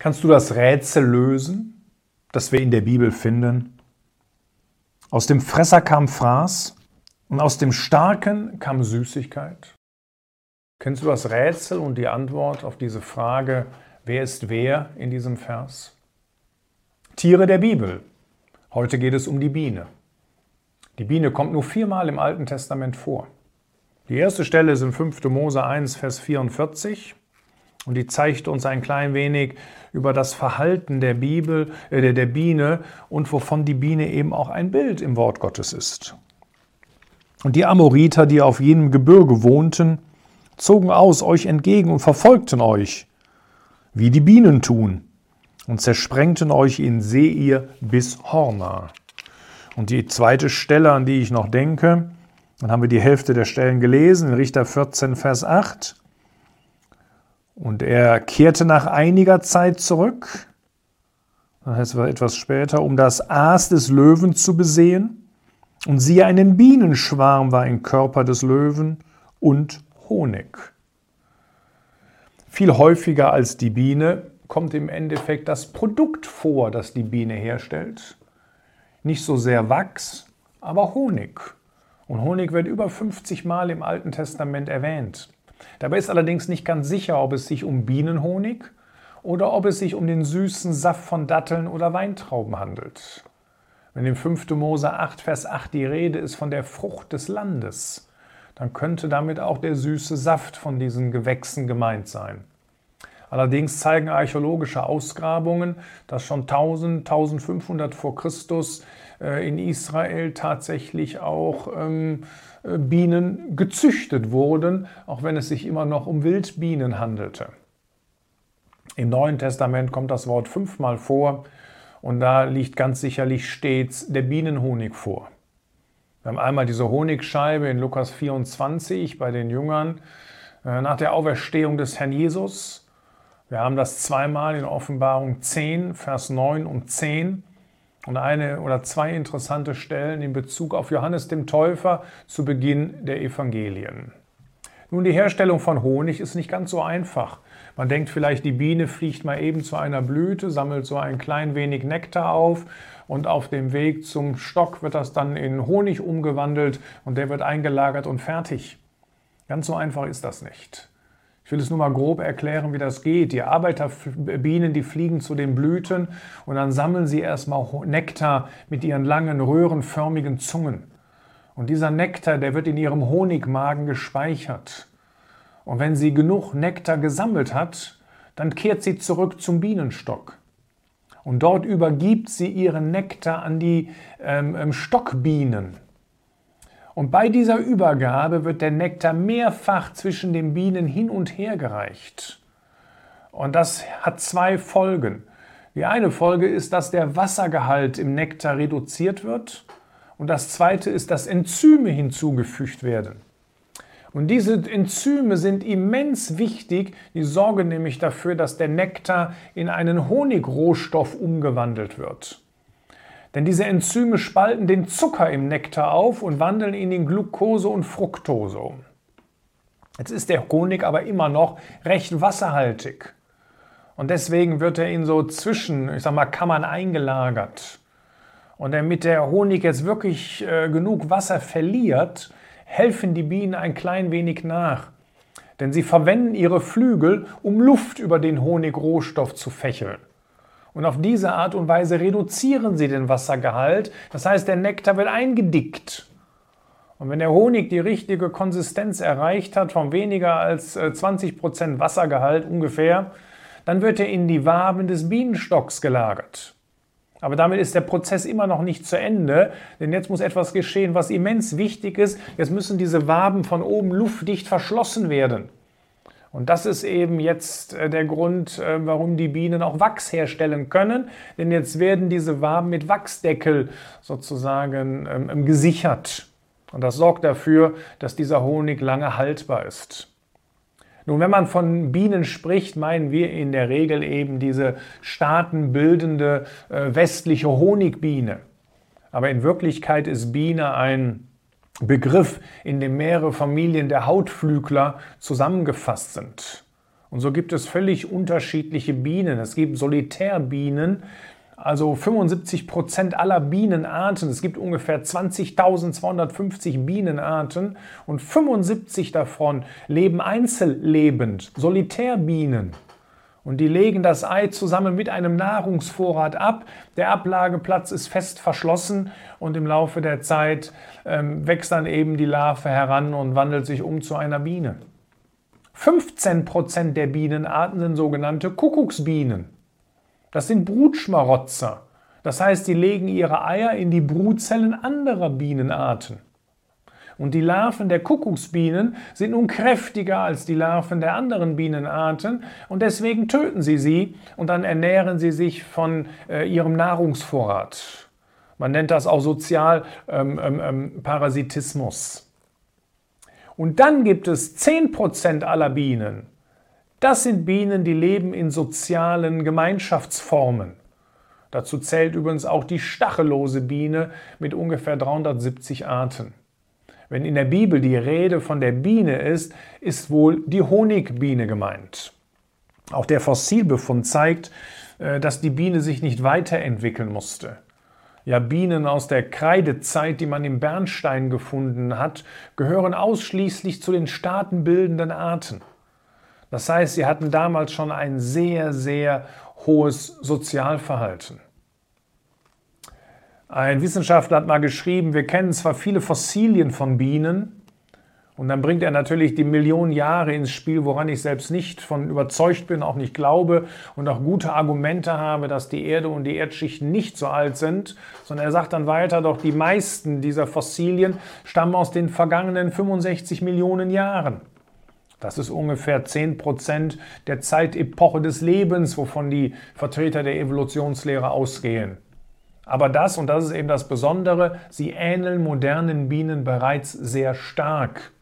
Kannst du das Rätsel lösen, das wir in der Bibel finden? Aus dem Fresser kam Fraß und aus dem Starken kam Süßigkeit. Kennst du das Rätsel und die Antwort auf diese Frage, wer ist wer in diesem Vers? Tiere der Bibel. Heute geht es um die Biene. Die Biene kommt nur viermal im Alten Testament vor. Die erste Stelle ist in 5. Mose 1, Vers 44. Und die zeigt uns ein klein wenig über das Verhalten der Bibel, äh, der Biene und wovon die Biene eben auch ein Bild im Wort Gottes ist. Und die Amoriter, die auf jenem Gebirge wohnten, zogen aus euch entgegen und verfolgten euch, wie die Bienen tun, und zersprengten euch in Seir bis Horna. Und die zweite Stelle, an die ich noch denke, dann haben wir die Hälfte der Stellen gelesen, in Richter 14, Vers 8. Und er kehrte nach einiger Zeit zurück, das heißt etwas später, um das Aas des Löwen zu besehen. Und siehe, einen Bienenschwarm war im Körper des Löwen und Honig. Viel häufiger als die Biene kommt im Endeffekt das Produkt vor, das die Biene herstellt. Nicht so sehr Wachs, aber Honig. Und Honig wird über 50 Mal im Alten Testament erwähnt. Dabei ist allerdings nicht ganz sicher, ob es sich um Bienenhonig oder ob es sich um den süßen Saft von Datteln oder Weintrauben handelt. Wenn in 5. Mose 8, Vers 8 die Rede ist von der Frucht des Landes, dann könnte damit auch der süße Saft von diesen Gewächsen gemeint sein. Allerdings zeigen archäologische Ausgrabungen, dass schon 1000, 1500 vor Christus äh, in Israel tatsächlich auch ähm, äh, Bienen gezüchtet wurden, auch wenn es sich immer noch um Wildbienen handelte. Im Neuen Testament kommt das Wort fünfmal vor und da liegt ganz sicherlich stets der Bienenhonig vor. Wir haben einmal diese Honigscheibe in Lukas 24 bei den Jüngern äh, nach der Auferstehung des Herrn Jesus. Wir haben das zweimal in Offenbarung 10, Vers 9 und 10 und eine oder zwei interessante Stellen in Bezug auf Johannes dem Täufer zu Beginn der Evangelien. Nun, die Herstellung von Honig ist nicht ganz so einfach. Man denkt vielleicht, die Biene fliegt mal eben zu einer Blüte, sammelt so ein klein wenig Nektar auf und auf dem Weg zum Stock wird das dann in Honig umgewandelt und der wird eingelagert und fertig. Ganz so einfach ist das nicht. Ich will es nur mal grob erklären, wie das geht. Die Arbeiterbienen, die fliegen zu den Blüten und dann sammeln sie erstmal Nektar mit ihren langen röhrenförmigen Zungen. Und dieser Nektar, der wird in ihrem Honigmagen gespeichert. Und wenn sie genug Nektar gesammelt hat, dann kehrt sie zurück zum Bienenstock. Und dort übergibt sie ihren Nektar an die ähm, ähm Stockbienen. Und bei dieser Übergabe wird der Nektar mehrfach zwischen den Bienen hin und her gereicht. Und das hat zwei Folgen. Die eine Folge ist, dass der Wassergehalt im Nektar reduziert wird. Und das zweite ist, dass Enzyme hinzugefügt werden. Und diese Enzyme sind immens wichtig. Die sorgen nämlich dafür, dass der Nektar in einen Honigrohstoff umgewandelt wird. Denn diese Enzyme spalten den Zucker im Nektar auf und wandeln ihn in Glucose und Fructose um. Jetzt ist der Honig aber immer noch recht wasserhaltig. Und deswegen wird er in so zwischen, ich sag mal, Kammern eingelagert. Und damit der Honig jetzt wirklich äh, genug Wasser verliert, helfen die Bienen ein klein wenig nach. Denn sie verwenden ihre Flügel, um Luft über den Honigrohstoff zu fächeln. Und auf diese Art und Weise reduzieren sie den Wassergehalt. Das heißt, der Nektar wird eingedickt. Und wenn der Honig die richtige Konsistenz erreicht hat, von weniger als 20% äh, Wassergehalt ungefähr, dann wird er in die Waben des Bienenstocks gelagert. Aber damit ist der Prozess immer noch nicht zu Ende, denn jetzt muss etwas geschehen, was immens wichtig ist. Jetzt müssen diese Waben von oben luftdicht verschlossen werden. Und das ist eben jetzt äh, der Grund, äh, warum die Bienen auch Wachs herstellen können. Denn jetzt werden diese Waben mit Wachsdeckel sozusagen ähm, gesichert. Und das sorgt dafür, dass dieser Honig lange haltbar ist. Nun, wenn man von Bienen spricht, meinen wir in der Regel eben diese staatenbildende äh, westliche Honigbiene. Aber in Wirklichkeit ist Biene ein Begriff, in dem mehrere Familien der Hautflügler zusammengefasst sind. Und so gibt es völlig unterschiedliche Bienen. Es gibt Solitärbienen, also 75 Prozent aller Bienenarten. Es gibt ungefähr 20.250 Bienenarten und 75 davon leben einzellebend, Solitärbienen. Und die legen das Ei zusammen mit einem Nahrungsvorrat ab. Der Ablageplatz ist fest verschlossen und im Laufe der Zeit ähm, wächst dann eben die Larve heran und wandelt sich um zu einer Biene. 15 Prozent der Bienenarten sind sogenannte Kuckucksbienen. Das sind Brutschmarotzer. Das heißt, die legen ihre Eier in die Brutzellen anderer Bienenarten. Und die Larven der Kuckucksbienen sind nun kräftiger als die Larven der anderen Bienenarten und deswegen töten sie sie und dann ernähren sie sich von äh, ihrem Nahrungsvorrat. Man nennt das auch Sozialparasitismus. Ähm, ähm, ähm und dann gibt es 10% aller Bienen. Das sind Bienen, die leben in sozialen Gemeinschaftsformen. Dazu zählt übrigens auch die stachellose Biene mit ungefähr 370 Arten. Wenn in der Bibel die Rede von der Biene ist, ist wohl die Honigbiene gemeint. Auch der Fossilbefund zeigt, äh, dass die Biene sich nicht weiterentwickeln musste. Ja, Bienen aus der Kreidezeit, die man im Bernstein gefunden hat, gehören ausschließlich zu den staatenbildenden Arten. Das heißt, sie hatten damals schon ein sehr, sehr hohes Sozialverhalten. Ein Wissenschaftler hat mal geschrieben, wir kennen zwar viele Fossilien von Bienen, und dann bringt er natürlich die Millionen Jahre ins Spiel, woran ich selbst nicht von überzeugt bin, auch nicht glaube und auch gute Argumente habe, dass die Erde und die Erdschichten nicht so alt sind, sondern er sagt dann weiter, doch die meisten dieser Fossilien stammen aus den vergangenen 65 Millionen Jahren. Das ist ungefähr 10 Prozent der Zeitepoche des Lebens, wovon die Vertreter der Evolutionslehre ausgehen. Aber das, und das ist eben das Besondere, sie ähneln modernen Bienen bereits sehr stark.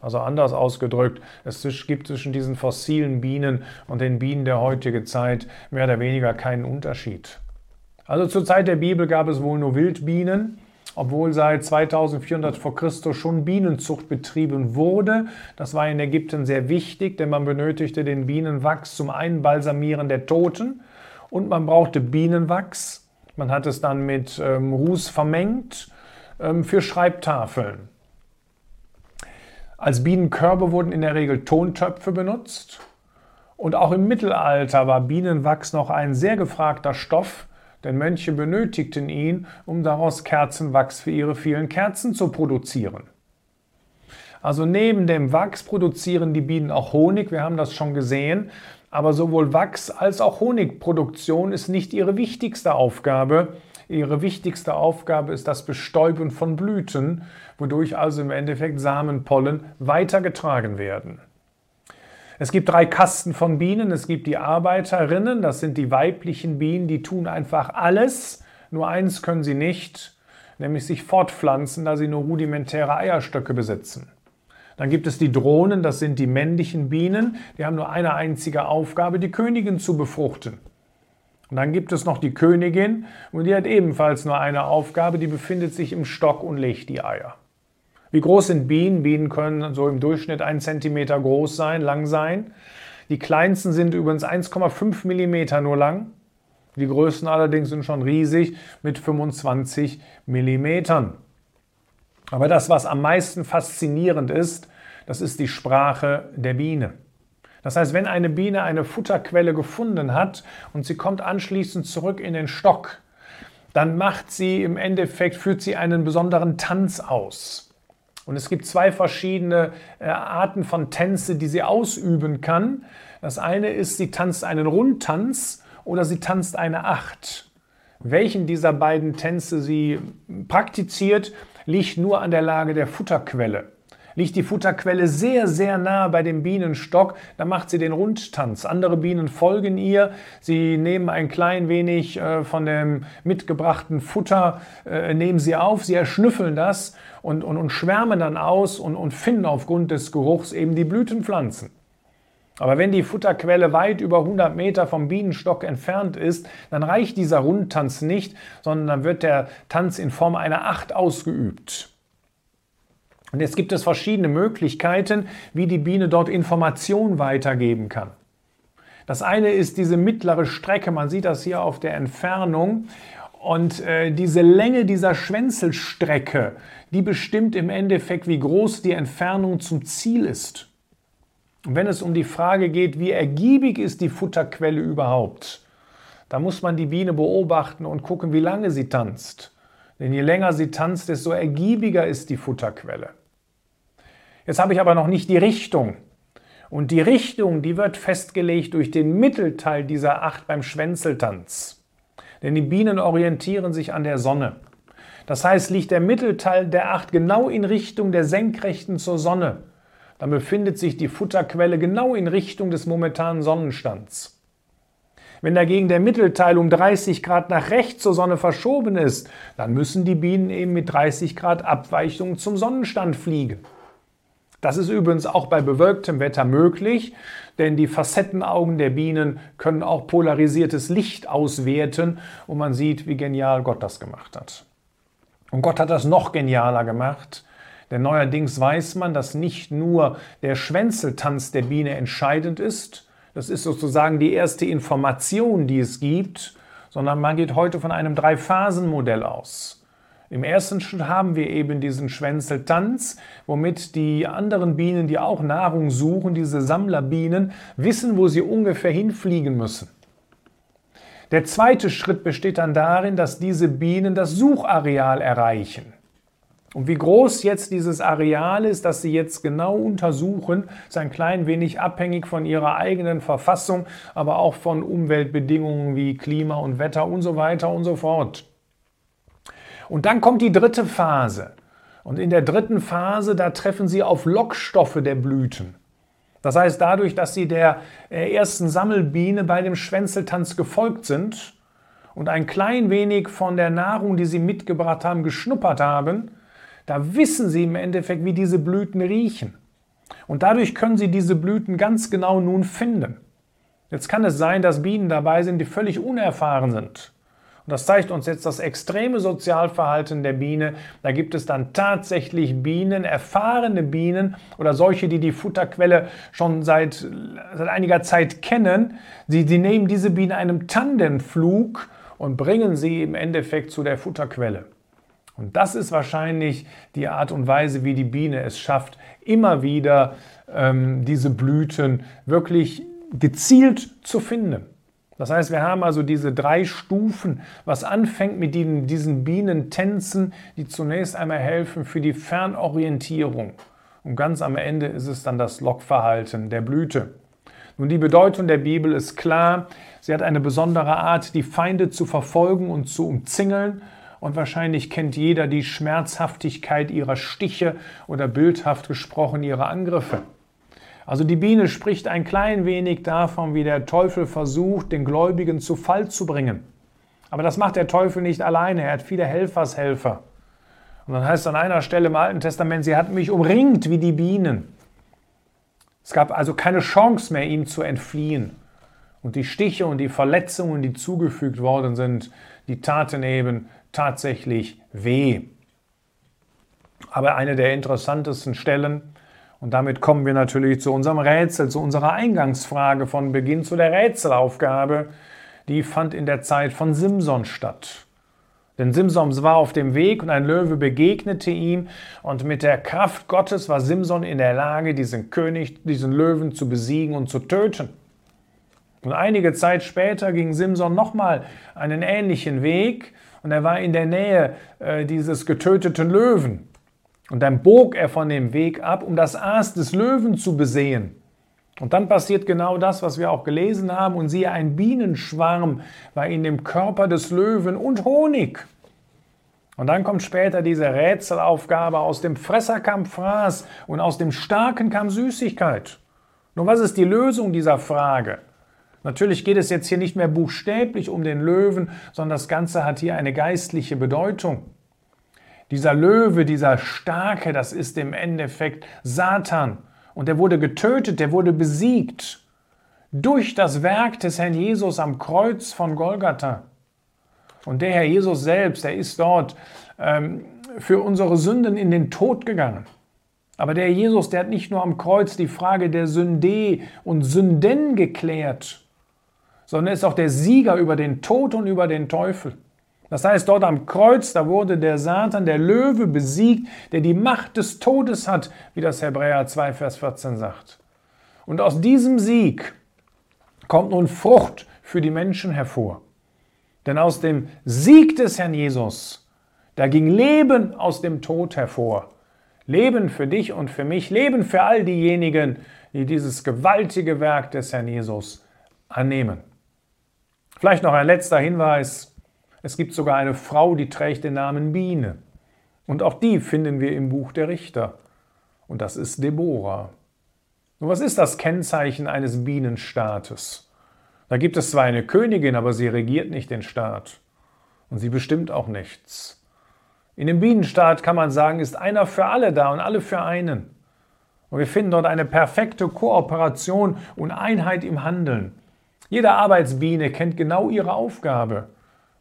Also anders ausgedrückt, es gibt zwischen diesen fossilen Bienen und den Bienen der heutigen Zeit mehr oder weniger keinen Unterschied. Also zur Zeit der Bibel gab es wohl nur Wildbienen, obwohl seit 2400 vor Christus schon Bienenzucht betrieben wurde. Das war in Ägypten sehr wichtig, denn man benötigte den Bienenwachs zum Einbalsamieren der Toten und man brauchte Bienenwachs. Man hat es dann mit ähm, Ruß vermengt ähm, für Schreibtafeln. Als Bienenkörbe wurden in der Regel Tontöpfe benutzt. Und auch im Mittelalter war Bienenwachs noch ein sehr gefragter Stoff, denn Mönche benötigten ihn, um daraus Kerzenwachs für ihre vielen Kerzen zu produzieren. Also neben dem Wachs produzieren die Bienen auch Honig, wir haben das schon gesehen, aber sowohl Wachs als auch Honigproduktion ist nicht ihre wichtigste Aufgabe, Ihre wichtigste Aufgabe ist das Bestäuben von Blüten, wodurch also im Endeffekt Samenpollen weitergetragen werden. Es gibt drei Kasten von Bienen. Es gibt die Arbeiterinnen, das sind die weiblichen Bienen, die tun einfach alles. Nur eins können sie nicht, nämlich sich fortpflanzen, da sie nur rudimentäre Eierstöcke besitzen. Dann gibt es die Drohnen, das sind die männlichen Bienen, die haben nur eine einzige Aufgabe, die Königin zu befruchten. Und dann gibt es noch die Königin und die hat ebenfalls nur eine Aufgabe, die befindet sich im Stock und legt die Eier. Wie groß sind Bienen? Bienen können so im Durchschnitt einen Zentimeter groß sein, lang sein. Die kleinsten sind übrigens 1,5 Millimeter nur lang. Die größten allerdings sind schon riesig mit 25 Millimetern. Aber das, was am meisten faszinierend ist, das ist die Sprache der Biene. Das heißt, wenn eine Biene eine Futterquelle gefunden hat und sie kommt anschließend zurück in den Stock, dann macht sie im Endeffekt, führt sie einen besonderen Tanz aus. Und es gibt zwei verschiedene äh, Arten von Tänze, die sie ausüben kann. Das eine ist, sie tanzt einen Rundtanz oder sie tanzt eine Acht. Welchen dieser beiden Tänze sie praktiziert, liegt nur an der Lage der Futterquelle. Liegt die Futterquelle sehr, sehr nah bei dem Bienenstock, dann macht sie den Rundtanz. Andere Bienen folgen ihr, sie nehmen ein klein wenig äh, von dem mitgebrachten Futter, äh, nehmen sie auf, sie erschnüffeln das und, und, und schwärmen dann aus und, und finden aufgrund des Geruchs eben die Blütenpflanzen. Aber wenn die Futterquelle weit über 100 Meter vom Bienenstock entfernt ist, dann reicht dieser Rundtanz nicht, sondern dann wird der Tanz in Form einer Acht ausgeübt. Und jetzt gibt es verschiedene Möglichkeiten, wie die Biene dort Informationen weitergeben kann. Das eine ist diese mittlere Strecke, man sieht das hier auf der Entfernung. Und äh, diese Länge dieser Schwänzelstrecke, die bestimmt im Endeffekt, wie groß die Entfernung zum Ziel ist. Und wenn es um die Frage geht, wie ergiebig ist die Futterquelle überhaupt, da muss man die Biene beobachten und gucken, wie lange sie tanzt. Denn je länger sie tanzt, desto ergiebiger ist die Futterquelle. Jetzt habe ich aber noch nicht die Richtung. Und die Richtung, die wird festgelegt durch den Mittelteil dieser Acht beim Schwänzeltanz. Denn die Bienen orientieren sich an der Sonne. Das heißt, liegt der Mittelteil der Acht genau in Richtung der Senkrechten zur Sonne, dann befindet sich die Futterquelle genau in Richtung des momentanen Sonnenstands. Wenn dagegen der Mittelteil um 30 Grad nach rechts zur Sonne verschoben ist, dann müssen die Bienen eben mit 30 Grad Abweichung zum Sonnenstand fliegen. Das ist übrigens auch bei bewölktem Wetter möglich, denn die Facettenaugen der Bienen können auch polarisiertes Licht auswerten und man sieht, wie genial Gott das gemacht hat. Und Gott hat das noch genialer gemacht, denn neuerdings weiß man, dass nicht nur der Schwänzeltanz der Biene entscheidend ist, das ist sozusagen die erste Information, die es gibt, sondern man geht heute von einem Drei-Phasen-Modell aus. Im ersten Schritt haben wir eben diesen Schwänzeltanz, womit die anderen Bienen, die auch Nahrung suchen, diese Sammlerbienen, wissen, wo sie ungefähr hinfliegen müssen. Der zweite Schritt besteht dann darin, dass diese Bienen das Suchareal erreichen. Und wie groß jetzt dieses Areal ist, das Sie jetzt genau untersuchen, ist ein klein wenig abhängig von Ihrer eigenen Verfassung, aber auch von Umweltbedingungen wie Klima und Wetter und so weiter und so fort. Und dann kommt die dritte Phase. Und in der dritten Phase, da treffen sie auf Lockstoffe der Blüten. Das heißt, dadurch, dass sie der äh, ersten Sammelbiene bei dem Schwänzeltanz gefolgt sind und ein klein wenig von der Nahrung, die sie mitgebracht haben, geschnuppert haben, da wissen sie im Endeffekt, wie diese Blüten riechen. Und dadurch können sie diese Blüten ganz genau nun finden. Jetzt kann es sein, dass Bienen dabei sind, die völlig unerfahren sind. Und das zeigt uns jetzt das extreme Sozialverhalten der Biene. Da gibt es dann tatsächlich Bienen, erfahrene Bienen oder solche, die die Futterquelle schon seit, seit einiger Zeit kennen. Sie, sie nehmen diese Biene einem Tandemflug und bringen sie im Endeffekt zu der Futterquelle. Und das ist wahrscheinlich die Art und Weise, wie die Biene es schafft, immer wieder ähm, diese Blüten wirklich gezielt zu finden. Das heißt, wir haben also diese drei Stufen, was anfängt mit diesen, diesen Bienentänzen, die zunächst einmal helfen für die Fernorientierung. Und ganz am Ende ist es dann das Lockverhalten der Blüte. Nun, die Bedeutung der Bibel ist klar. Sie hat eine besondere Art, die Feinde zu verfolgen und zu umzingeln. Und wahrscheinlich kennt jeder die Schmerzhaftigkeit ihrer Stiche oder bildhaft gesprochen ihrer Angriffe. Also die Biene spricht ein klein wenig davon, wie der Teufel versucht, den Gläubigen zu Fall zu bringen. Aber das macht der Teufel nicht alleine, er hat viele Helfershelfer. Und dann heißt es an einer Stelle im Alten Testament, sie hatten mich umringt wie die Bienen. Es gab also keine Chance mehr, ihm zu entfliehen. Und die Stiche und die Verletzungen, die zugefügt worden sind, die taten eben tatsächlich weh. Aber eine der interessantesten Stellen und damit kommen wir natürlich zu unserem Rätsel, zu unserer Eingangsfrage von Beginn zu der Rätselaufgabe. Die fand in der Zeit von Simson statt. Denn Simson war auf dem Weg und ein Löwe begegnete ihm und mit der Kraft Gottes war Simson in der Lage, diesen König, diesen Löwen zu besiegen und zu töten. Und einige Zeit später ging Simson nochmal einen ähnlichen Weg und er war in der Nähe äh, dieses getöteten Löwen. Und dann bog er von dem Weg ab, um das Aas des Löwen zu besehen. Und dann passiert genau das, was wir auch gelesen haben. Und siehe, ein Bienenschwarm war in dem Körper des Löwen und Honig. Und dann kommt später diese Rätselaufgabe, aus dem Fresser kam Fraß und aus dem Starken kam Süßigkeit. Nun, was ist die Lösung dieser Frage? Natürlich geht es jetzt hier nicht mehr buchstäblich um den Löwen, sondern das Ganze hat hier eine geistliche Bedeutung. Dieser Löwe, dieser Starke, das ist im Endeffekt Satan. Und der wurde getötet, der wurde besiegt durch das Werk des Herrn Jesus am Kreuz von Golgatha. Und der Herr Jesus selbst, der ist dort ähm, für unsere Sünden in den Tod gegangen. Aber der Jesus, der hat nicht nur am Kreuz die Frage der Sünde und Sünden geklärt, sondern er ist auch der Sieger über den Tod und über den Teufel. Das heißt, dort am Kreuz, da wurde der Satan, der Löwe, besiegt, der die Macht des Todes hat, wie das Hebräer 2, Vers 14 sagt. Und aus diesem Sieg kommt nun Frucht für die Menschen hervor. Denn aus dem Sieg des Herrn Jesus, da ging Leben aus dem Tod hervor. Leben für dich und für mich, Leben für all diejenigen, die dieses gewaltige Werk des Herrn Jesus annehmen. Vielleicht noch ein letzter Hinweis. Es gibt sogar eine Frau, die trägt den Namen Biene. Und auch die finden wir im Buch der Richter. Und das ist Deborah. Nun, was ist das Kennzeichen eines Bienenstaates? Da gibt es zwar eine Königin, aber sie regiert nicht den Staat. Und sie bestimmt auch nichts. In dem Bienenstaat kann man sagen, ist einer für alle da und alle für einen. Und wir finden dort eine perfekte Kooperation und Einheit im Handeln. Jede Arbeitsbiene kennt genau ihre Aufgabe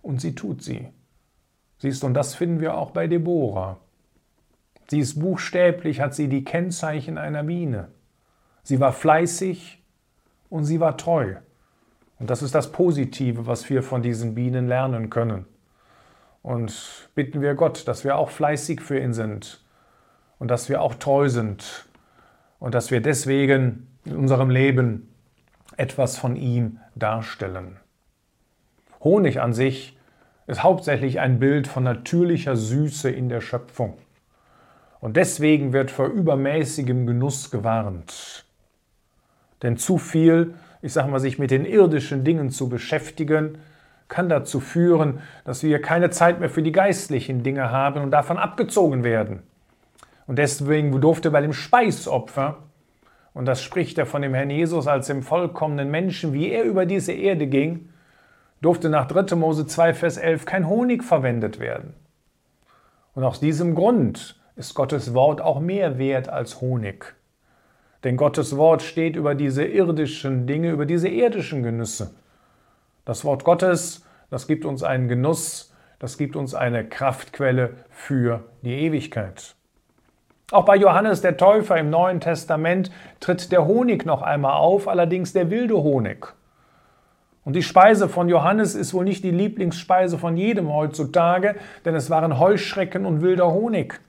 und sie tut sie. Siehst du, und das finden wir auch bei Deborah. Sie ist buchstäblich, hat sie die Kennzeichen einer Biene. Sie war fleißig und sie war treu. Und das ist das Positive, was wir von diesen Bienen lernen können. Und bitten wir Gott, dass wir auch fleißig für ihn sind und dass wir auch treu sind und dass wir deswegen in unserem Leben etwas von ihm darstellen. Honig an sich ist hauptsächlich ein Bild von natürlicher Süße in der Schöpfung. Und deswegen wird vor übermäßigem Genuss gewarnt. Denn zu viel, ich sage mal, sich mit den irdischen Dingen zu beschäftigen, kann dazu führen, dass wir keine Zeit mehr für die geistlichen Dinge haben und davon abgezogen werden. Und deswegen durfte bei dem Speisopfer, und das spricht er von dem Herrn Jesus als dem vollkommenen Menschen, wie er über diese Erde ging, durfte nach 3. Mose 2, Vers 11 kein Honig verwendet werden. Und aus diesem Grund ist Gottes Wort auch mehr wert als Honig. Denn Gottes Wort steht über diese irdischen Dinge, über diese irdischen Genüsse. Das Wort Gottes, das gibt uns einen Genuss, das gibt uns eine Kraftquelle für die Ewigkeit. Auch bei Johannes der Täufer im Neuen Testament tritt der Honig noch einmal auf, allerdings der wilde Honig. Und die Speise von Johannes ist wohl nicht die Lieblingsspeise von jedem heutzutage, denn es waren Heuschrecken und wilder Honig.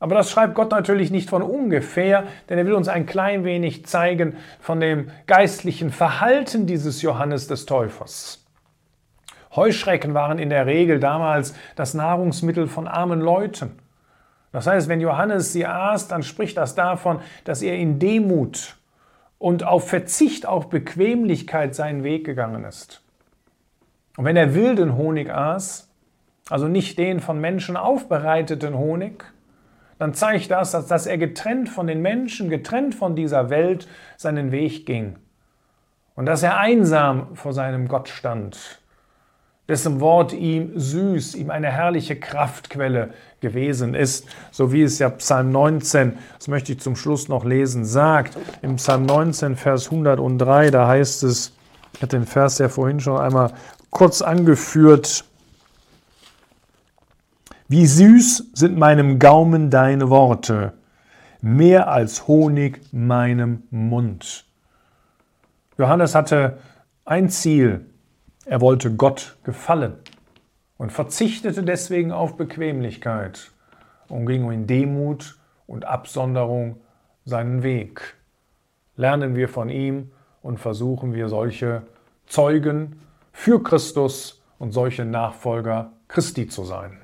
Aber das schreibt Gott natürlich nicht von ungefähr, denn er will uns ein klein wenig zeigen von dem geistlichen Verhalten dieses Johannes des Täufers. Heuschrecken waren in der Regel damals das Nahrungsmittel von armen Leuten. Das heißt, wenn Johannes sie aß, dann spricht das davon, dass er in Demut und auf Verzicht auf Bequemlichkeit seinen Weg gegangen ist. Und wenn er wilden Honig aß, also nicht den von Menschen aufbereiteten Honig, dann zeigt das, dass, er getrennt von den Menschen, getrennt von dieser Welt seinen Weg ging. Und dass er einsam vor seinem Gott stand, dessen Wort ihm süß, ihm eine herrliche Kraftquelle gewesen ist, so wie es ja Psalm 19, das möchte ich zum Schluss noch lesen, sagt. Im Psalm 19, Vers 103, da heißt es, ich hatte den Vers ja vorhin schon einmal kurz angeführt, wie süß sind meinem Gaumen deine Worte, mehr als Honig meinem Mund. Johannes hatte ein Ziel, er wollte Gott gefallen und verzichtete deswegen auf Bequemlichkeit und ging in Demut und Absonderung seinen Weg. Lernen wir von ihm und versuchen wir solche Zeugen für Christus und solche Nachfolger Christi zu sein.